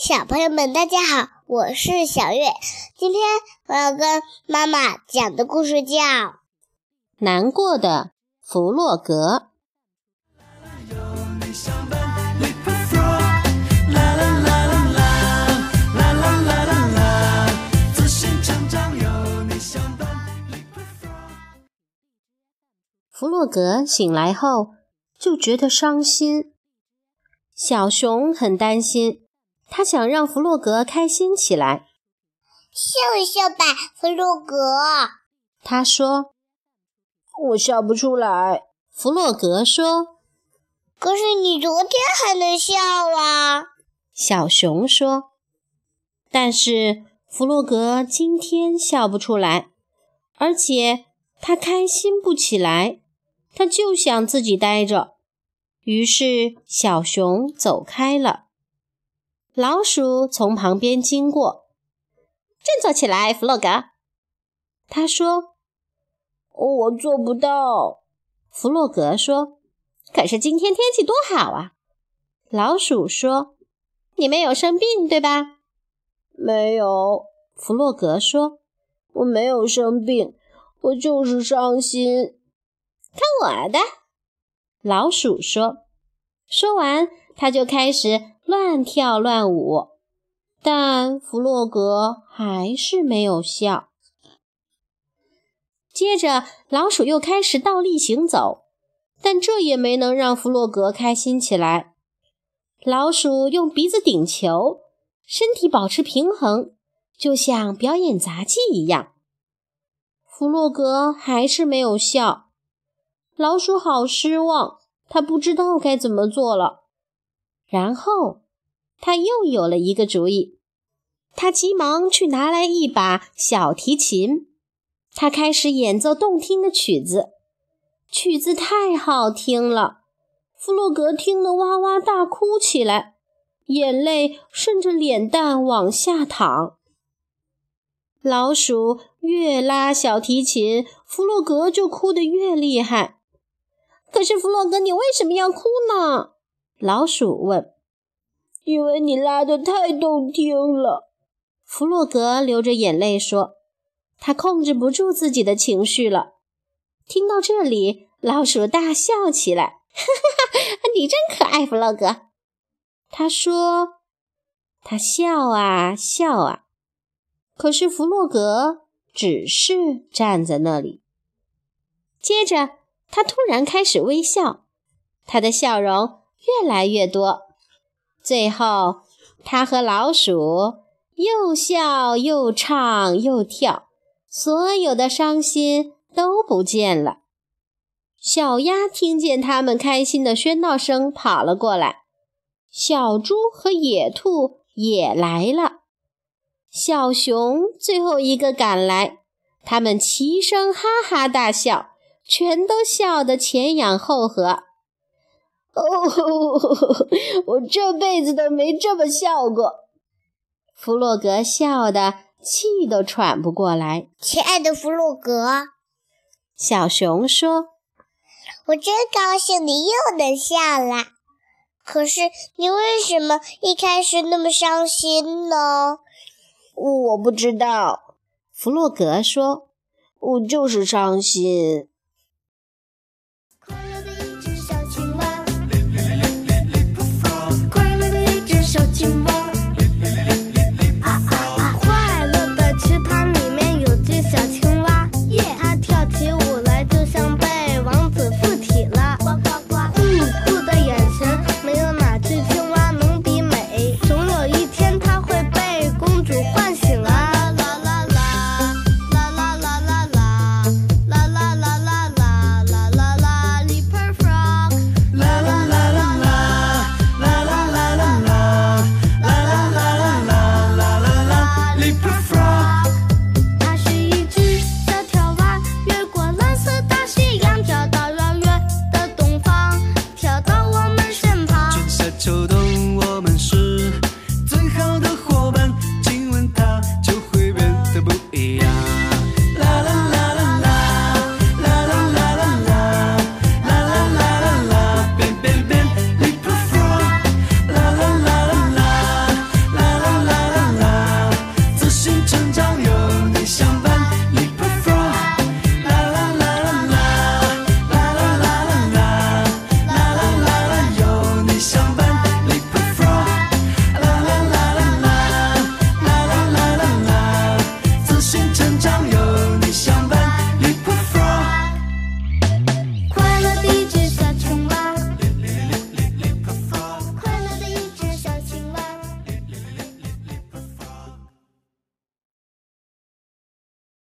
小朋友们，大家好，我是小月。今天我要跟妈妈讲的故事叫《难过的弗洛格》。弗洛格醒来后就觉得伤心，小熊很担心。他想让弗洛格开心起来，笑一笑吧，弗洛格。他说：“我笑不出来。”弗洛格说：“可是你昨天还能笑啊。”小熊说：“但是弗洛格今天笑不出来，而且他开心不起来，他就想自己待着。”于是小熊走开了。老鼠从旁边经过，振作起来，弗洛格。他说：“我做不到。”弗洛格说：“可是今天天气多好啊！”老鼠说：“你没有生病，对吧？”“没有。”弗洛格说：“我没有生病，我就是伤心。”“看我的！”老鼠说。说完，他就开始。乱跳乱舞，但弗洛格还是没有笑。接着，老鼠又开始倒立行走，但这也没能让弗洛格开心起来。老鼠用鼻子顶球，身体保持平衡，就像表演杂技一样。弗洛格还是没有笑，老鼠好失望，他不知道该怎么做了。然后，他又有了一个主意。他急忙去拿来一把小提琴，他开始演奏动听的曲子。曲子太好听了，弗洛格听得哇哇大哭起来，眼泪顺着脸蛋往下淌。老鼠越拉小提琴，弗洛格就哭得越厉害。可是，弗洛格，你为什么要哭呢？老鼠问：“因为你拉的太动听了。”弗洛格流着眼泪说：“他控制不住自己的情绪了。”听到这里，老鼠大笑起来：“哈哈哈，你真可爱，弗洛格。”他说：“他笑啊笑啊。”可是弗洛格只是站在那里。接着，他突然开始微笑，他的笑容。越来越多，最后他和老鼠又笑又唱又跳，所有的伤心都不见了。小鸭听见他们开心的喧闹声，跑了过来。小猪和野兔也来了。小熊最后一个赶来，他们齐声哈哈大笑，全都笑得前仰后合。哦，我这辈子都没这么笑过。弗洛格笑得气都喘不过来。亲爱的弗洛格，小熊说：“我真高兴你又能笑了。可是你为什么一开始那么伤心呢？”我不知道。弗洛格说：“我就是伤心。”